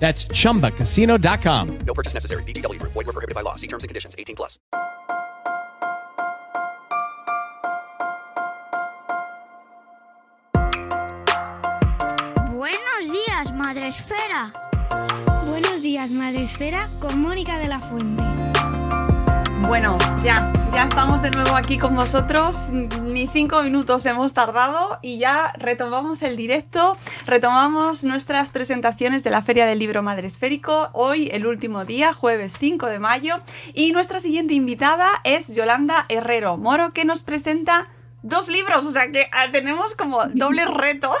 That's chumbacasino.com. No purchase necessary. VGW Group. Void were prohibited by law. See terms and conditions. 18 plus. Buenos días, Madre Esfera. Buenos días, Madre Esfera, con Mónica de la Fuente. Bueno, ya, ya estamos de nuevo aquí con vosotros. Ni cinco minutos hemos tardado y ya retomamos el directo, retomamos nuestras presentaciones de la Feria del Libro Madre Esférico. Hoy, el último día, jueves 5 de mayo. Y nuestra siguiente invitada es Yolanda Herrero Moro, que nos presenta dos libros, o sea que ah, tenemos como doble reto.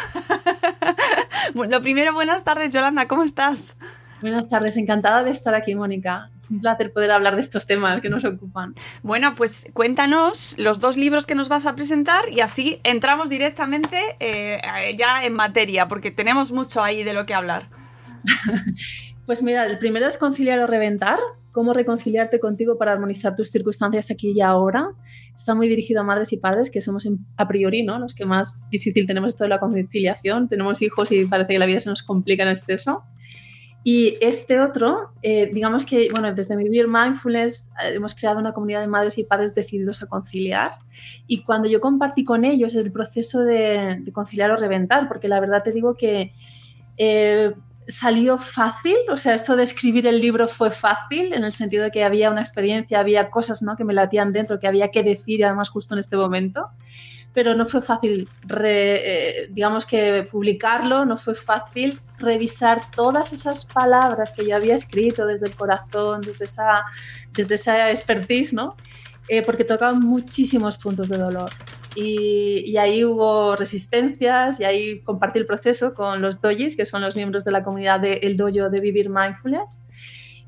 Lo primero, buenas tardes, Yolanda, ¿cómo estás? Buenas tardes, encantada de estar aquí, Mónica. Un placer poder hablar de estos temas que nos ocupan. Bueno, pues cuéntanos los dos libros que nos vas a presentar y así entramos directamente eh, ya en materia, porque tenemos mucho ahí de lo que hablar. Pues mira, el primero es conciliar o reventar, cómo reconciliarte contigo para armonizar tus circunstancias aquí y ahora. Está muy dirigido a madres y padres, que somos en- a priori ¿no? los que más difícil tenemos esto de la conciliación. Tenemos hijos y parece que la vida se nos complica en exceso. Y este otro, eh, digamos que, bueno, desde Vivir Mindfulness eh, hemos creado una comunidad de madres y padres decididos a conciliar. Y cuando yo compartí con ellos el proceso de, conciliar o reventar, porque la verdad te digo que eh, salió fácil, o sea, esto de escribir el libro fue fácil, en el sentido de que había una experiencia, había cosas ¿no? que me latían dentro, que había que decir, además justo en este momento pero no fue fácil, re- eh, digamos que publicarlo, no fue fácil revisar todas esas palabras que yo había escrito desde el corazón, desde esa, desde esa expertise, ¿no? Eh, porque tocaban muchísimos puntos de dolor. Y, y ahí hubo resistencias y ahí compartí el proceso con los dojis, que son los miembros de la comunidad del dojo de Vivir Mindfulness.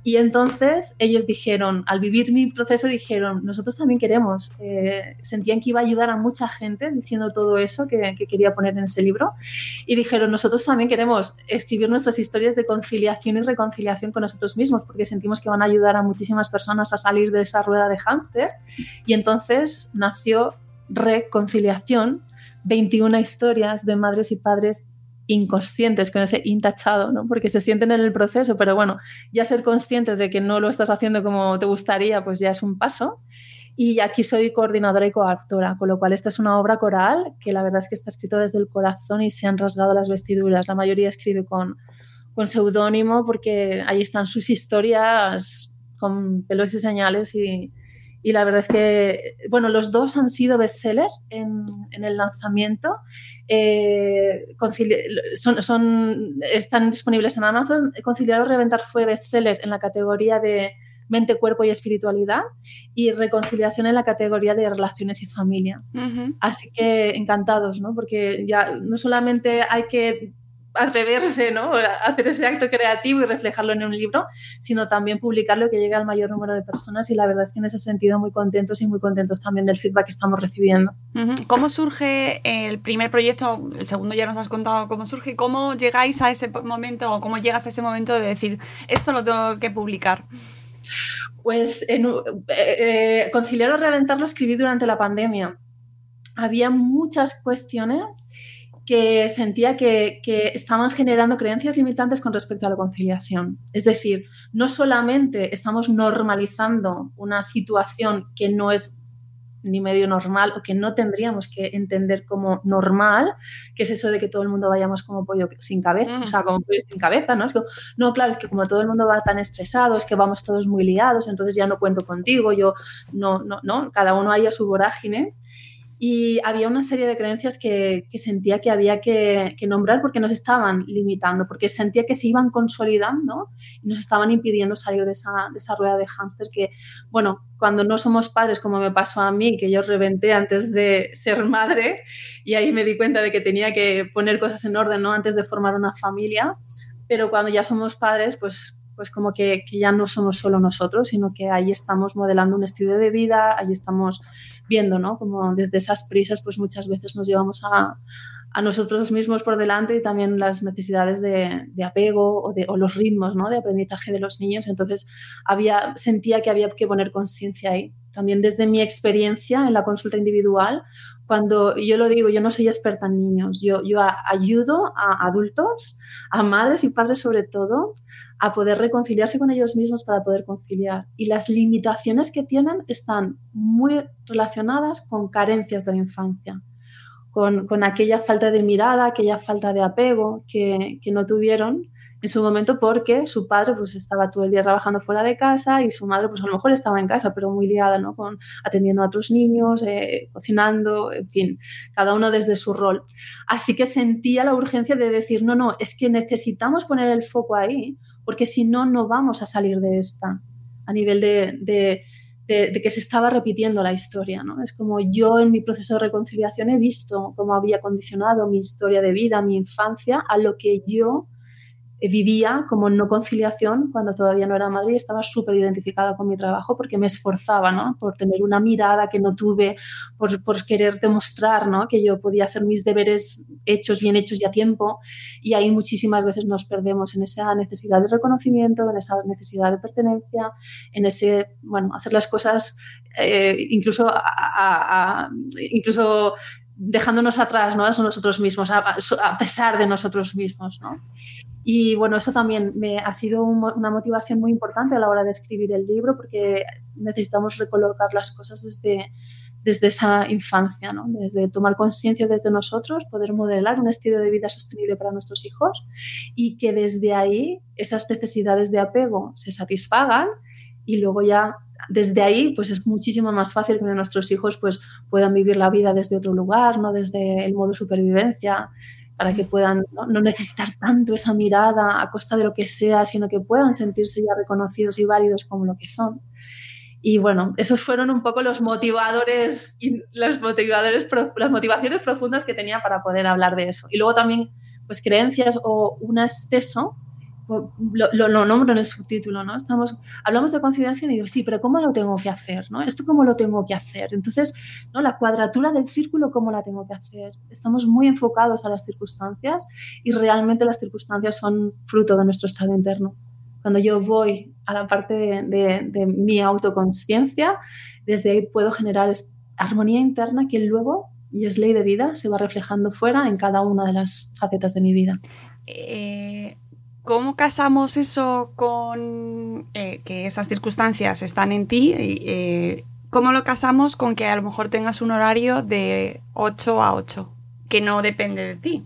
Y entonces ellos dijeron, al vivir mi proceso, dijeron, nosotros también queremos. Eh, sentían que iba a ayudar a mucha gente diciendo todo eso que, que quería poner en ese libro. Y dijeron, nosotros también queremos escribir nuestras historias de conciliación y reconciliación con nosotros mismos, porque sentimos que van a ayudar a muchísimas personas a salir de esa rueda de hámster. Y entonces nació Reconciliación, 21 historias de madres y padres inconscientes con ese intachado, ¿no? porque se sienten en el proceso, pero bueno, ya ser conscientes de que no lo estás haciendo como te gustaría, pues ya es un paso. Y aquí soy coordinadora y coautora, con lo cual esta es una obra coral que la verdad es que está escrito desde el corazón y se han rasgado las vestiduras. La mayoría escribe con, con seudónimo porque ahí están sus historias con pelos y señales y, la verdad es que, bueno, los dos han sido bestsellers en, en el lanzamiento. Eh, son, son, están disponibles en Amazon. Conciliar o Reventar fue bestseller en la categoría de mente, cuerpo y espiritualidad y reconciliación en la categoría de relaciones y familia. Así que encantados, ¿no? Porque ya no solamente hay que atreverse, ¿no? A hacer ese acto creativo y reflejarlo en un libro, sino también publicarlo que llegue al mayor número de personas y la verdad es que en ese sentido muy contentos y muy contentos también del feedback que estamos recibiendo. ¿Cómo surge el primer proyecto? El segundo ya nos has contado cómo surge. ¿Cómo llegáis a ese momento o cómo llegas a ese momento de decir esto lo tengo que publicar? Pues en, eh, conciliar o reventar lo escribí durante la pandemia. Había muchas cuestiones que sentía que, estaban generando creencias limitantes con respecto a la conciliación. Es decir, no solamente estamos normalizando una situación que no es ni medio normal o que no tendríamos que entender como normal, que es eso de que todo el mundo vayamos como pollo sin cabeza, o sea, como pollo sin cabeza, ¿no? Es que, no, claro, es que como todo el mundo va tan estresado, es que vamos todos muy liados, entonces ya no cuento contigo, yo no, no, no, cada uno haya su vorágine y había una serie de creencias que, sentía que había que, nombrar porque nos estaban limitando, porque sentía que se iban consolidando y nos estaban impidiendo salir de esa, de rueda de hámster que, bueno, cuando no somos padres, como me pasó a mí, que yo reventé antes de ser madre y ahí me di cuenta de que tenía que poner cosas en orden, ¿no? Antes de formar una familia, pero cuando ya somos padres, pues pues como que, que, ya no somos solo nosotros, sino que ahí estamos modelando un estilo de vida, ahí estamos viendo, ¿no? Como desde esas prisas, pues muchas veces nos llevamos a, a nosotros mismos por delante y también las necesidades de, de apego o, de, los ritmos, ¿no? De aprendizaje de los niños. Entonces, había, sentía que había que poner conciencia ahí. También desde mi experiencia en la consulta individual, cuando yo lo digo, yo no soy experta en niños, yo, ayudo a adultos, a madres y padres sobre todo, a poder reconciliarse con ellos mismos para poder conciliar. Y las limitaciones que tienen están muy relacionadas con carencias de la infancia, con, con aquella falta de mirada, aquella falta de apego que no tuvieron en su momento porque su padre pues estaba todo el día trabajando fuera de casa y su madre pues a lo mejor estaba en casa pero muy liada ¿no? con atendiendo a otros niños eh, cocinando en fin cada uno desde su rol así que sentía la urgencia de decir no no es que necesitamos poner el foco ahí porque si no no vamos a salir de esta a nivel de, de de, que se estaba repitiendo la historia. ¿no? Es como yo en mi proceso de reconciliación he visto cómo había condicionado mi historia de vida, mi infancia, a lo que yo vivía como no conciliación cuando todavía no era madre y estaba súper identificada con mi trabajo porque me esforzaba, ¿no? Por tener una mirada que no tuve, por, por, querer demostrar, ¿no? Que yo podía hacer mis deberes hechos, bien hechos y a tiempo. Y ahí muchísimas veces nos perdemos en esa necesidad de reconocimiento, en esa necesidad de pertenencia, en ese, bueno, hacer las cosas eh, incluso, a, incluso dejándonos atrás, ¿no? A nosotros mismos, a, a pesar de nosotros mismos, ¿no? Y bueno, eso también me ha sido una motivación muy importante a la hora de escribir el libro porque necesitamos recolocar las cosas desde, desde esa infancia, ¿no? desde tomar conciencia desde nosotros, poder modelar un estilo de vida sostenible para nuestros hijos y que desde ahí esas necesidades de apego se satisfagan y luego ya desde ahí pues es muchísimo más fácil que nuestros hijos pues puedan vivir la vida desde otro lugar, no desde el modo supervivencia, para que puedan ¿no? necesitar tanto esa mirada a costa de lo que sea, sino que puedan sentirse ya reconocidos y válidos como lo que son. Y bueno, esos fueron un poco los motivadores, los motivadores, las motivaciones profundas que tenía para poder hablar de eso. Y luego también, pues creencias o un exceso lo, lo, nombro en el subtítulo, ¿no? Estamos, hablamos de conciliación y digo, sí, pero ¿cómo lo tengo que hacer? ¿no? ¿Esto cómo lo tengo que hacer? Entonces, ¿no? la cuadratura del círculo, ¿cómo la tengo que hacer? Estamos muy enfocados a las circunstancias y realmente las circunstancias son fruto de nuestro estado interno. Cuando yo voy a la parte de, de, de mi autoconsciencia, desde ahí puedo generar armonía interna que luego, y es ley de vida, se va reflejando fuera en cada una de las facetas de mi vida. Eh, ¿Cómo casamos eso con eh, que esas circunstancias están en ti? Eh, ¿Cómo lo casamos con que a lo mejor tengas un horario de 8 a 8, que no depende de ti,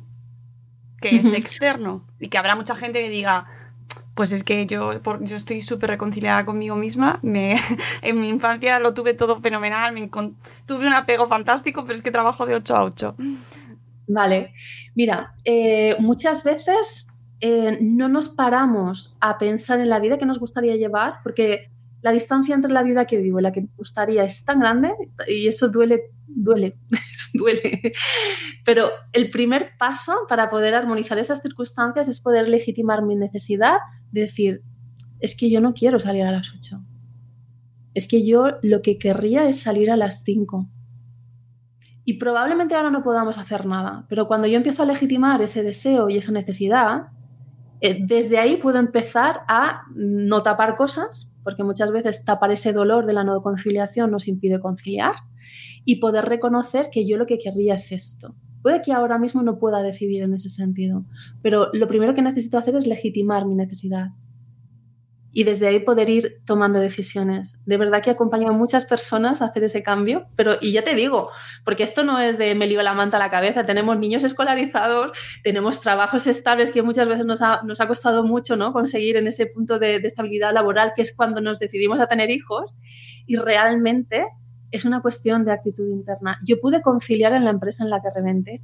que es externo? Y que habrá mucha gente que diga, pues es que yo, yo estoy súper reconciliada conmigo misma. Me, en mi infancia lo tuve todo fenomenal, me, tuve un apego fantástico, pero es que trabajo de 8 a 8. Vale, mira, eh, muchas veces eh, no nos paramos a pensar en la vida que nos gustaría llevar, porque la distancia entre la vida que vivo y la que me gustaría es tan grande y eso duele, duele, duele. Pero el primer paso para poder armonizar esas circunstancias es poder legitimar mi necesidad de decir, es que yo no quiero salir a las 8. Es que yo lo que querría es salir a las 5. Y probablemente ahora no podamos hacer nada, pero cuando yo empiezo a legitimar ese deseo y esa necesidad, eh, desde ahí puedo empezar a no tapar cosas, porque muchas veces tapar ese dolor de la no conciliación nos impide conciliar y poder reconocer que yo lo que querría es esto. Puede que ahora mismo no pueda decidir en ese sentido, pero lo primero que necesito hacer es legitimar mi necesidad y desde ahí poder ir tomando decisiones. De verdad que acompaño a muchas personas a hacer ese cambio, pero y ya te digo, porque esto no es de me lío la manta a la cabeza, tenemos niños escolarizados, tenemos trabajos estables que muchas veces nos ha, nos ha costado mucho ¿no? conseguir en ese punto de, de estabilidad laboral, que es cuando nos decidimos a tener hijos, y realmente es una cuestión de actitud interna. Yo pude conciliar en la empresa en la que reventé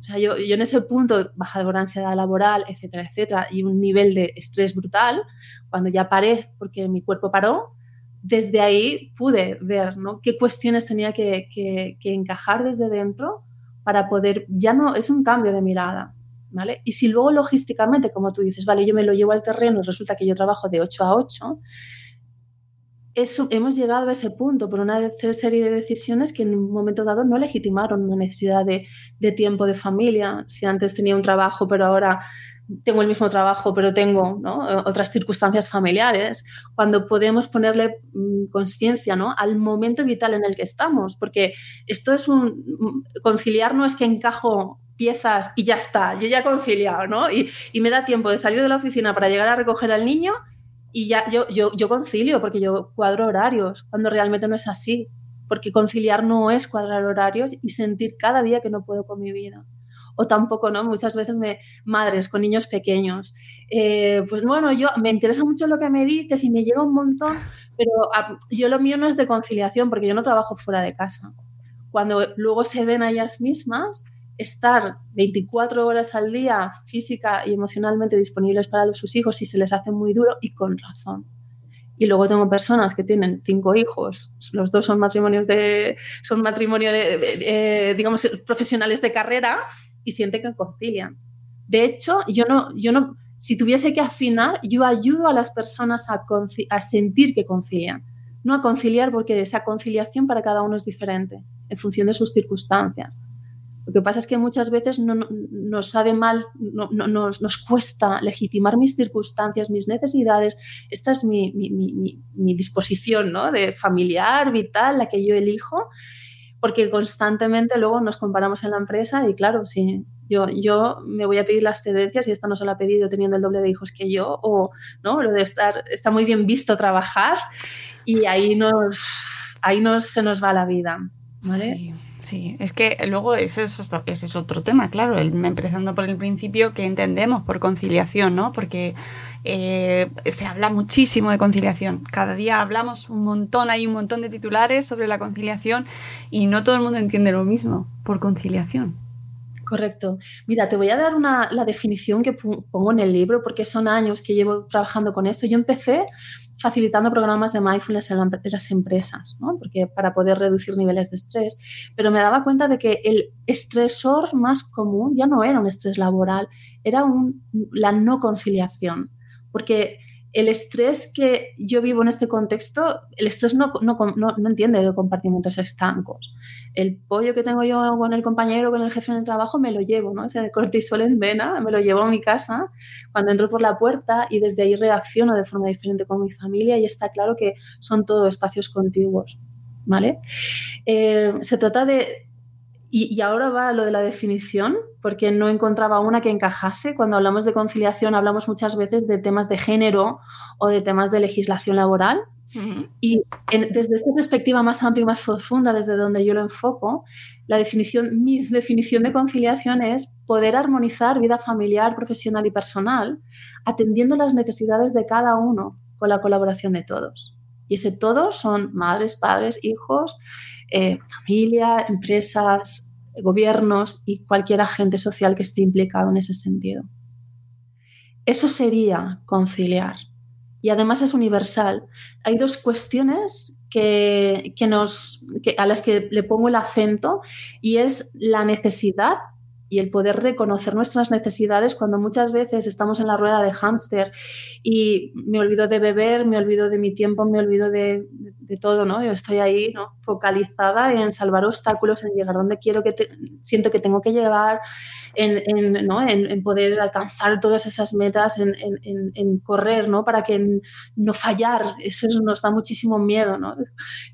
o sea, yo, en ese punto, baja de ansiedad laboral, etcétera, etcétera, y un nivel de estrés brutal, cuando ya paré, porque mi cuerpo paró, desde ahí pude ver ¿no? qué cuestiones tenía que, que, que, encajar desde dentro para poder, ya no, es un cambio de mirada, ¿vale? Y si luego logísticamente, como tú dices, vale, yo me lo llevo al terreno y resulta que yo trabajo de 8 a 8, hemos llegado a ese punto por una serie de decisiones que en un momento dado no legitimaron una necesidad de, de, tiempo de familia. Si antes tenía un trabajo, pero ahora tengo el mismo trabajo, pero tengo ¿no? otras circunstancias familiares, cuando podemos ponerle mm, conciencia ¿no? al momento vital en el que estamos, porque esto es un... conciliar no es que encajo piezas y ya está, yo ya he conciliado, ¿no? Y, y me da tiempo de salir de la oficina para llegar a recoger al niño y ya yo, yo, concilio porque yo cuadro horarios, cuando realmente no es así, porque conciliar no es cuadrar horarios y sentir cada día que no puedo con mi vida. O tampoco, ¿no? Muchas veces me, madres con niños pequeños, eh, pues bueno, yo me interesa mucho lo que me dices y me llega un montón, pero a, yo lo mío no es de conciliación porque yo no trabajo fuera de casa. Cuando luego se ven a ellas mismas, estar 24 horas al día física y emocionalmente disponibles para sus hijos si se les hace muy duro y con razón. Y luego tengo personas que tienen cinco hijos, los dos son matrimonios de, son matrimonio de, de, digamos, profesionales de carrera y sienten que concilian. De hecho, yo no, yo no, si tuviese que afinar, yo ayudo a las personas a sentir que concilian, no a conciliar porque esa conciliación para cada uno es diferente en función de sus circunstancias. Lo que pasa es que muchas veces no, no, nos sabe mal, no, nos, nos, cuesta legitimar mis circunstancias, mis necesidades. Esta es mi, mi, mi, mi, disposición de familiar, vital, la que yo elijo, porque constantemente luego nos comparamos en la empresa y claro, si yo, yo me voy a pedir las tendencias y esta no se la ha pedido teniendo el doble de hijos que yo, o no, lo de estar, está muy bien visto trabajar y ahí, nos, ahí nos, se nos va la vida. ¿vale? Sí. Sí, es que luego ese es, ese es otro tema, claro, empezando por el principio que entendemos por conciliación, ¿no? Porque eh, se habla muchísimo de conciliación. Cada día hablamos un montón, hay un montón de titulares sobre la conciliación y no todo el mundo entiende lo mismo por conciliación. Correcto. Mira, te voy a dar una, la definición que pongo en el libro porque son años que llevo trabajando con esto. Yo empecé facilitando programas de mindfulness en las empresas, ¿no? porque para poder reducir niveles de estrés, pero me daba cuenta de que el estresor más común ya no era un estrés laboral, era un, la no conciliación, porque el estrés que yo vivo en este contexto, el estrés no, no, no, no, entiende de compartimentos estancos. El pollo que tengo yo con el compañero, con el jefe en el trabajo, me lo llevo, ¿no? Ese cortisol en vena, me lo llevo a mi casa cuando entro por la puerta y desde ahí reacciono de forma diferente con mi familia y está claro que son todo espacios contiguos, ¿vale? Eh, se trata de y, y, ahora va lo de la definición, porque no encontraba una que encajase. Cuando hablamos de conciliación hablamos muchas veces de temas de género o de temas de legislación laboral. Uh -huh. Y en, desde esta perspectiva más amplia y más profunda, desde donde yo lo enfoco, la definición, mi definición de conciliación es poder armonizar vida familiar, profesional y personal, atendiendo las necesidades de cada uno con la colaboración de todos. Y ese todos son madres, padres, hijos, eh, familia, empresas, gobiernos y cualquier agente social que esté implicado en ese sentido. Eso sería conciliar. Y además es universal. Hay dos cuestiones que, que nos, a las que le pongo el acento y es la necesidad y el poder reconocer nuestras necesidades cuando muchas veces estamos en la rueda de hámster y me olvido de beber, me olvido de mi tiempo, me olvido de, de todo, ¿no? Yo estoy ahí, ¿no? Focalizada en salvar obstáculos, en llegar donde quiero que siento que tengo que llegar, en, ¿no? en, poder alcanzar todas esas metas, en, correr, ¿no? Para que no fallar. Eso nos da muchísimo miedo, ¿no?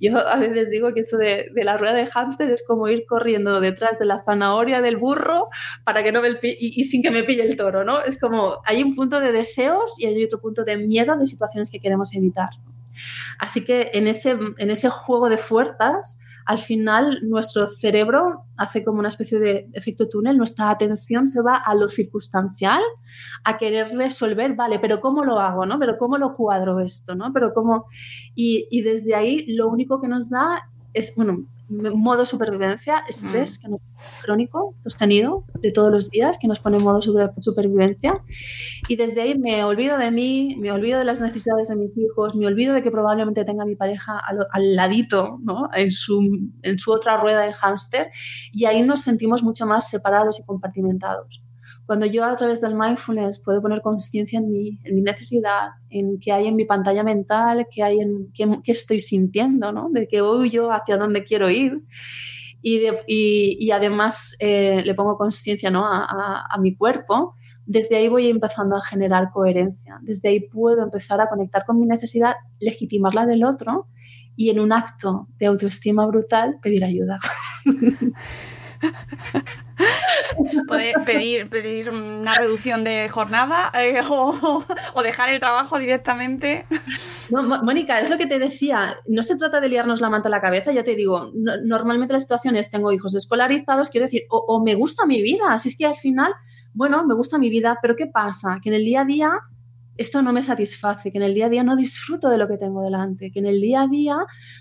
Yo a veces digo que eso de, la rueda de hámster es como ir corriendo detrás de la zanahoria del burro para que no me y, y, sin que me pille el toro, ¿no? Es como hay un punto de deseos y hay otro punto de miedo de situaciones que queremos evitar. Así que en ese, en ese juego de fuerzas, al final nuestro cerebro hace como una especie de efecto túnel, nuestra atención se va a lo circunstancial, a querer resolver, vale, pero ¿cómo lo hago? ¿no? Pero ¿cómo lo cuadro esto? ¿no? Pero ¿cómo? Y, desde ahí lo único que nos da es, bueno, modo supervivencia, estrés mm. crónico, sostenido, de todos los días, que nos pone en modo supervivencia. Y desde ahí me olvido de mí, me olvido de las necesidades de mis hijos, me olvido de que probablemente tenga mi pareja al, ladito, ¿no? en, su, en su otra rueda de hámster, y ahí nos sentimos mucho más separados y compartimentados. Cuando yo a través del mindfulness puedo poner conciencia en mí, en mi necesidad, en qué hay en mi pantalla mental, qué, hay en, qué, estoy sintiendo, ¿no? de qué voy yo, hacia dónde quiero ir. Y, y, además eh, le pongo conciencia ¿no? a, a, mi cuerpo, desde ahí voy empezando a generar coherencia. Desde ahí puedo empezar a conectar con mi necesidad, legitimarla del otro y en un acto de autoestima brutal pedir ayuda. Poder pedir, pedir una reducción de jornada eh, o, dejar el trabajo directamente. Mónica, es lo que te decía, no se trata de liarnos la manta a la cabeza, ya te digo, normalmente las situaciones tengo hijos escolarizados, quiero decir, o, me gusta mi vida, así es que al final, bueno, me gusta mi vida, pero ¿qué pasa? Que en el día a día esto no me satisface, que en el día a día no disfruto de lo que tengo delante, que en el día a día,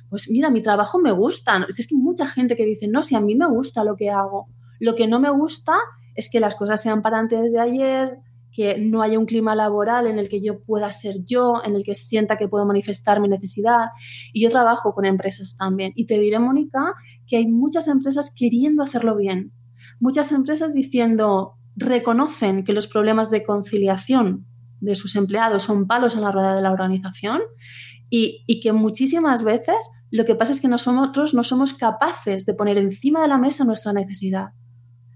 pues mira, mi trabajo me gusta. Es que mucha gente que dice, no, si a mí me gusta lo que hago. Lo que no me gusta es que las cosas sean para antes de ayer, que no haya un clima laboral en el que yo pueda ser yo, en el que sienta que puedo manifestar mi necesidad. Y yo trabajo con empresas también. Y te diré, Mónica, que hay muchas empresas queriendo hacerlo bien. Muchas empresas diciendo, reconocen que los problemas de conciliación de sus empleados son palos en la rueda de la organización y, y, que muchísimas veces lo que pasa es que nosotros no somos capaces de poner encima de la mesa nuestra necesidad.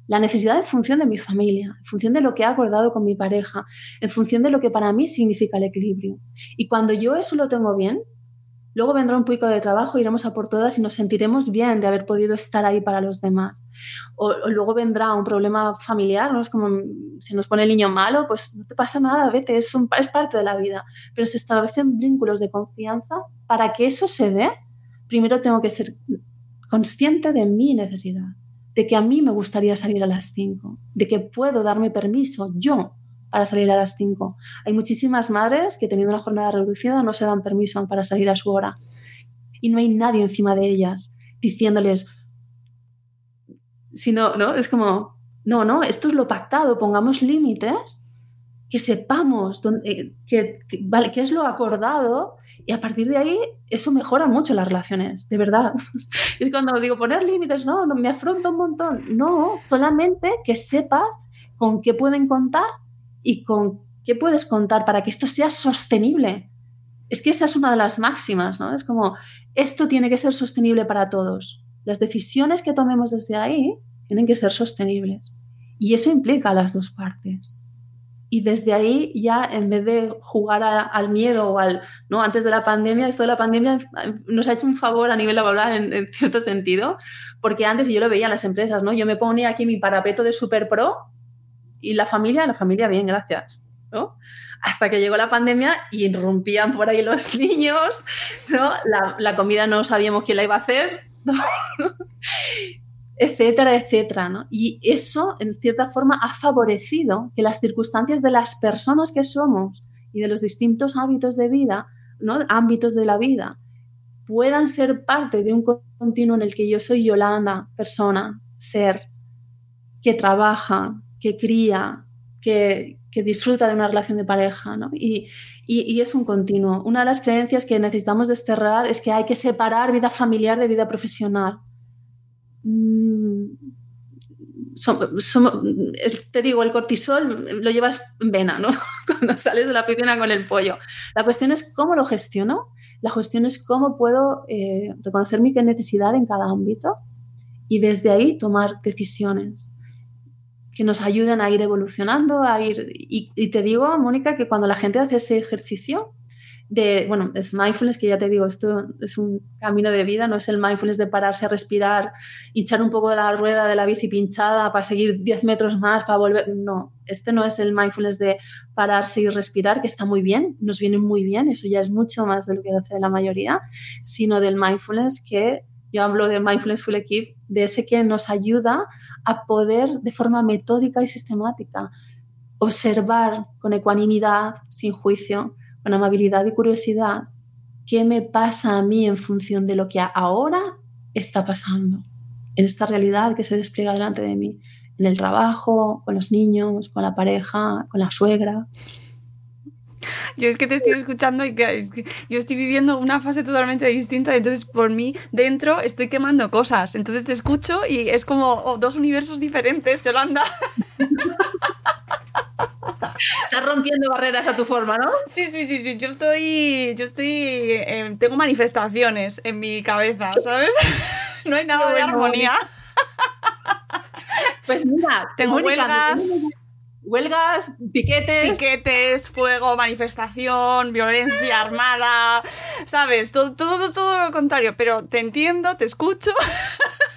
La necesidad en función de mi familia, en función de lo que he acordado con mi pareja, en función de lo que para mí significa el equilibrio. Y cuando yo eso lo tengo bien, Luego vendrá un pico de trabajo, iremos a por todas y nos sentiremos bien de haber podido estar ahí para los demás. O, luego vendrá un problema familiar, ¿no? Es como si nos pone el niño malo, pues no te pasa nada, vete, es, un, es parte de la vida. Pero se establecen vínculos de confianza. Para que eso se dé, primero tengo que ser consciente de mi necesidad, de que a mí me gustaría salir a las 5, de que puedo darme permiso yo para salir a las 5. Hay muchísimas madres que teniendo una jornada reducida no se dan permiso para salir a su hora. Y no hay nadie encima de ellas diciéndoles, sino, ¿no? Es como, no, no, esto es lo pactado, pongamos límites, que sepamos dónde, que, vale, qué es lo acordado y a partir de ahí eso mejora mucho las relaciones, de verdad. es cuando digo poner límites, no, me afronta un montón. No, solamente que sepas con qué pueden contar y con qué puedes contar para que esto sea sostenible. Es que esa es una de las máximas, ¿no? Es como, esto tiene que ser sostenible para todos. Las decisiones que tomemos desde ahí tienen que ser sostenibles. Y eso implica las dos partes. Y desde ahí ya, en vez de jugar al miedo o al, ¿no? Antes de la pandemia, esto de la pandemia nos ha hecho un favor a nivel laboral en, en cierto sentido, porque antes, yo lo veía en las empresas, ¿no? Yo me ponía aquí mi parapeto de super pro y la familia, la familia bien, gracias. ¿no? Hasta que llegó la pandemia y irrumpían por ahí los niños, ¿no? la, comida no sabíamos quién la iba a hacer, etcétera, etcétera. ¿no? Y eso, en cierta forma, ha favorecido que las circunstancias de las personas que somos y de los distintos hábitos de vida, ¿no? ámbitos de la vida, puedan ser parte de un continuo en el que yo soy Yolanda, persona, ser, que trabaja, que cría, que, disfruta de una relación de pareja, ¿no? y, es un continuo. Una de las creencias que necesitamos desterrar es que hay que separar vida familiar de vida profesional. Mm, te digo, el cortisol lo llevas en vena, ¿no? Cuando sales de la piscina con el pollo. La cuestión es cómo lo gestiono. La cuestión es cómo puedo eh, reconocer mi necesidad en cada ámbito y desde ahí tomar decisiones que nos ayuden a ir evolucionando, a ir... Y, y te digo, Mónica, que cuando la gente hace ese ejercicio, de, bueno, es mindfulness, que ya te digo, esto es un camino de vida, no es el mindfulness de pararse a respirar, hinchar un poco de la rueda de la bici pinchada para seguir 10 metros más, para volver. No, este no es el mindfulness de pararse y respirar, que está muy bien, nos viene muy bien, eso ya es mucho más de lo que hace la mayoría, sino del mindfulness que yo hablo de mindfulness full equip, de ese que nos ayuda a poder de forma metódica y sistemática observar con ecuanimidad, sin juicio, con amabilidad y curiosidad, qué me pasa a mí en función de lo que ahora está pasando, en esta realidad que se despliega delante de mí, en el trabajo, con los niños, con la pareja, con la suegra. Yo es que te estoy escuchando y que, yo estoy viviendo una fase totalmente distinta, entonces por mí dentro estoy quemando cosas. Entonces te escucho y es como oh, dos universos diferentes, Yolanda. Estás rompiendo barreras a tu forma, ¿no? Sí, sí, sí, sí. Yo estoy. Yo estoy. Eh, tengo manifestaciones en mi cabeza, ¿sabes? no hay nada de armonía. Pues mira, tengo huelgas. Huelgas, piquetes. Piquetes, fuego, manifestación, violencia armada, ¿sabes? Todo, todo, todo lo contrario. Pero te entiendo, te escucho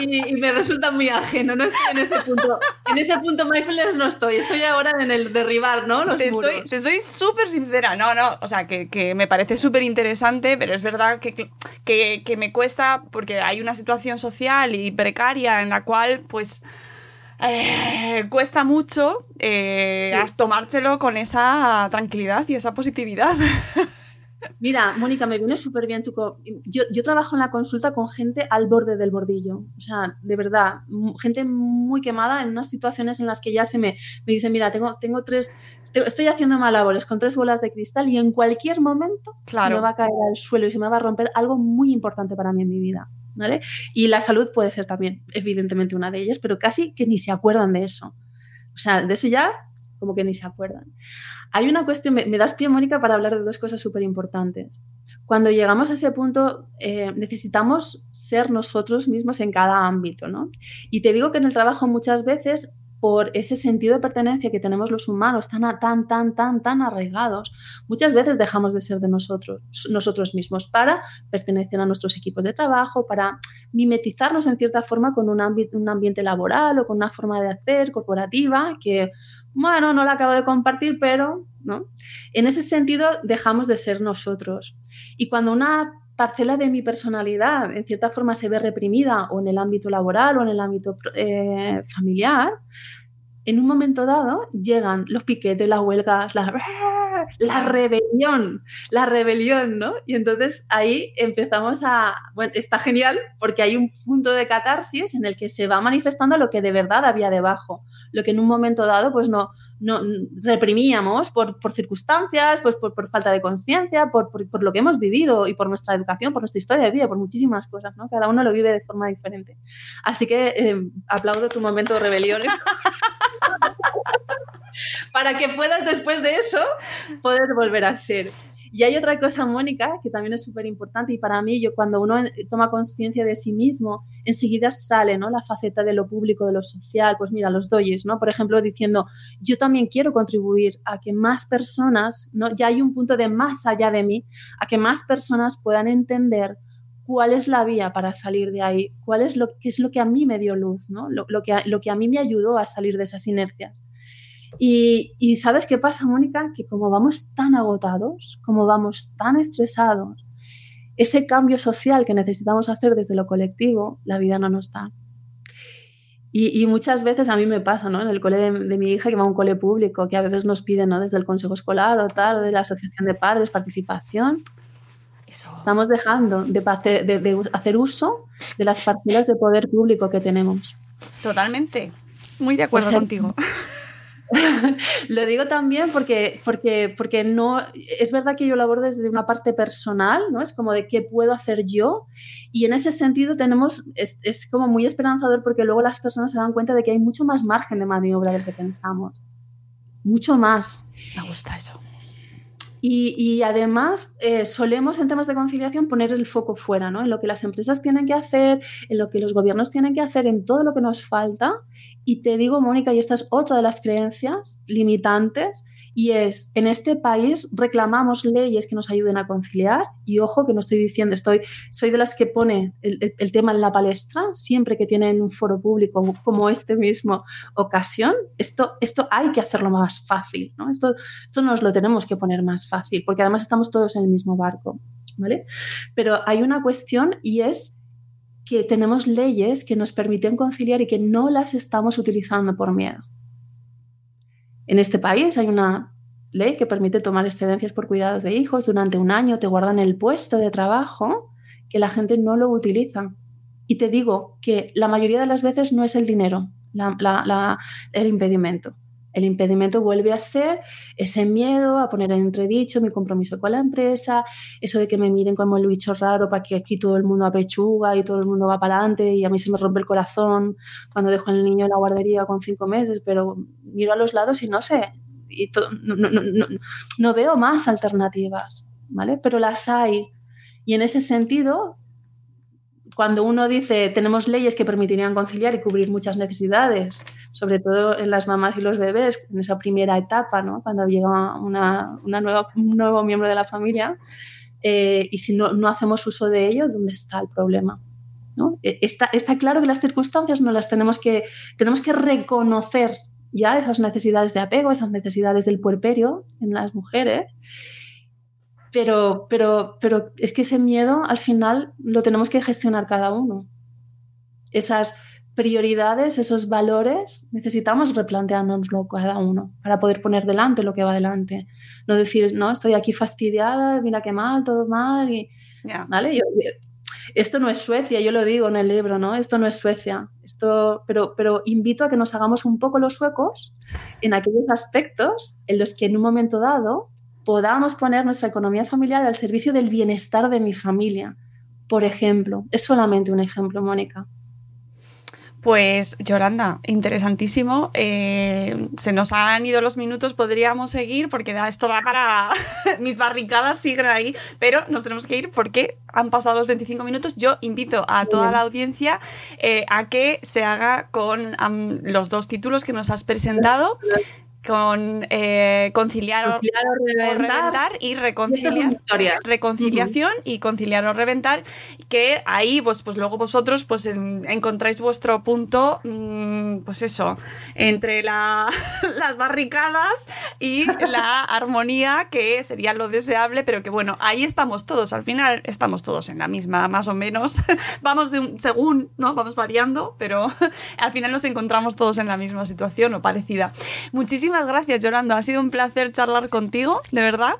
y, me resulta muy ajeno, no estoy en ese punto. En ese punto mindfulness no estoy, estoy ahora en el derribar, ¿no? te, Estoy, te soy súper sincera, no, no, o sea, que, que me parece súper interesante, pero es verdad que, que, que, me cuesta porque hay una situación social y precaria en la cual, pues... Eh, cuesta mucho eh, tomártelo con esa tranquilidad y esa positividad. Mira, Mónica, me viene súper bien tu... Yo, yo, trabajo en la consulta con gente al borde del bordillo. O sea, de verdad, gente muy quemada en unas situaciones en las que ya se me, me dice, mira, tengo, tengo tres... estoy haciendo malabores con tres bolas de cristal y en cualquier momento se me va a caer al suelo y se me va a romper algo muy importante para mí en mi vida. ¿vale? Y la salud puede ser también, evidentemente, una de ellas, pero casi que ni se acuerdan de eso. O sea, de eso ya como que ni se acuerdan. Hay una cuestión, me, das pie, Mónica, para hablar de dos cosas súper importantes. Cuando llegamos a ese punto, eh, necesitamos ser nosotros mismos en cada ámbito, ¿no? Y te digo que en el trabajo muchas veces por ese sentido de pertenencia que tenemos los humanos tan, tan, tan, tan, tan arraigados, muchas veces dejamos de ser de nosotros, nosotros mismos para pertenecer a nuestros equipos de trabajo, para mimetizarnos en cierta forma con un, un ambiente laboral o con una forma de hacer corporativa que bueno, no la acabo de compartir, pero, ¿no? En ese sentido, dejamos de ser nosotros. Y cuando una parcela de mi personalidad, en cierta forma, se ve reprimida o en el ámbito laboral o en el ámbito eh, familiar, en un momento dado llegan los piquetes, las huelgas, las la rebelión, la rebelión, ¿no? Y entonces ahí empezamos a, bueno, está genial porque hay un punto de catarsis en el que se va manifestando lo que de verdad había debajo, lo que en un momento dado pues no, no reprimíamos por, por circunstancias, pues por, por falta de conciencia, por, por, lo que hemos vivido y por nuestra educación, por nuestra historia de vida, por muchísimas cosas, ¿no? Cada uno lo vive de forma diferente. Así que eh, aplaudo tu momento de rebelión. para que puedas después de eso poder volver a ser. Y hay otra cosa, Mónica, que también es súper importante y para mí, yo cuando uno toma conciencia de sí mismo, enseguida sale ¿no? la faceta de lo público, de lo social, pues mira, los doyes, ¿no? Por ejemplo, diciendo, yo también quiero contribuir a que más personas, ¿no? Ya hay un punto de más allá de mí, a que más personas puedan entender cuál es la vía para salir de ahí, cuál es lo, qué es lo que a mí me dio luz, ¿no? Lo, lo, que, lo que a mí me ayudó a salir de esas inercias. Y, ¿sabes qué pasa, Mónica? Que como vamos tan agotados, como vamos tan estresados, ese cambio social que necesitamos hacer desde lo colectivo, la vida no nos da. Y, muchas veces a mí me pasa, ¿no? En el cole de, mi hija, que va a un cole público, que a veces nos piden, ¿no? Desde el consejo escolar o tal, de la asociación de padres, participación. Estamos dejando de, de, hacer uso de las parcelas de poder público que tenemos. Totalmente. Muy de acuerdo contigo. lo digo también porque, porque, porque no, es verdad que yo lo abordo desde una parte personal, ¿no? Es como de qué puedo hacer yo y en ese sentido tenemos, es, es como muy esperanzador porque luego las personas se dan cuenta de que hay mucho más margen de maniobra del que pensamos. Mucho más. Me gusta eso. Y, además eh, solemos en temas de conciliación poner el foco fuera, ¿no? En lo que las empresas tienen que hacer, en lo que los gobiernos tienen que hacer, en todo lo que nos falta. Y te digo, Mónica, y esta es otra de las creencias limitantes, y es, en este país reclamamos leyes que nos ayuden a conciliar y ojo que no estoy diciendo, estoy, soy de las que pone el, tema en la palestra siempre que tienen un foro público como este mismo ocasión, esto, esto hay que hacerlo más fácil, ¿no? Esto, esto nos lo tenemos que poner más fácil porque además estamos todos en el mismo barco, ¿vale? Pero hay una cuestión y es que tenemos leyes que nos permiten conciliar y que no las estamos utilizando por miedo. En este país hay una ley que permite tomar excedencias por cuidados de hijos durante un año, te guardan el puesto de trabajo que la gente no lo utiliza. Y te digo que la mayoría de las veces no es el dinero el impedimento. El impedimento vuelve a ser ese miedo a poner en entredicho mi compromiso con la empresa, eso de que me miren como el bicho raro para que aquí todo el mundo apechuga y todo el mundo va para adelante y a mí se me rompe el corazón cuando dejo al niño en la guardería con cinco meses, pero miro a los lados y no sé, y no, veo más alternativas, ¿vale? Pero las hay. Y en ese sentido, cuando uno dice tenemos leyes que permitirían conciliar y cubrir muchas necesidades, sobre todo en las mamás y los bebés, en esa primera etapa, ¿no? cuando llega una, nueva, un nuevo miembro de la familia, eh, y si no, no, hacemos uso de ello, ¿dónde está el problema? ¿no? E, está, está, claro que las circunstancias no las tenemos que, tenemos que reconocer ya esas necesidades de apego, esas necesidades del puerperio en las mujeres, pero, pero, pero es que ese miedo al final lo tenemos que gestionar cada uno. Esas prioridades, esos valores, necesitamos replanteárnoslo cada uno para poder poner delante lo que va delante. No decir, no, estoy aquí fastidiada, mira qué mal, todo mal. Y, ¿vale? esto no es Suecia, yo lo digo en el libro, ¿no? Esto no es Suecia. Esto, pero, pero invito a que nos hagamos un poco los suecos en aquellos aspectos en los que en un momento dado podamos poner nuestra economía familiar al servicio del bienestar de mi familia. Por ejemplo, es solamente un ejemplo, Mónica. Pues Yolanda, interesantísimo. Eh, se nos han ido los minutos, podríamos seguir porque esto da para mis barricadas siguen ahí, pero nos tenemos que ir porque han pasado los 25 minutos. Yo invito a toda la audiencia eh, a que se haga con los dos títulos que nos has presentado con eh, conciliar, o, reventar, y reconciliar, reconciliación y conciliar o reventar, que ahí pues, pues luego vosotros pues encontráis vuestro punto, mm, pues eso, entre la, las barricadas y la armonía, que sería lo deseable, pero que bueno, ahí estamos todos, al final estamos todos en la misma, más o menos, vamos de un, según, ¿no? Vamos variando, pero al final nos encontramos todos en la misma situación o parecida. Muchísimas gracias, Yolanda. Ha sido un placer charlar contigo, de verdad.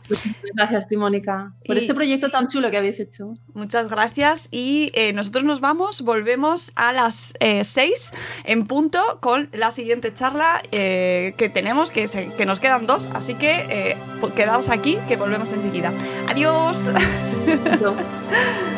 Gracias, Timónica, por este proyecto tan chulo que habéis hecho. Muchas gracias. Y eh, nosotros nos vamos, volvemos a las 6 eh, en punto con la siguiente charla eh, que tenemos, que, que, nos quedan dos. Así que quedaos aquí, que volvemos enseguida. Adiós.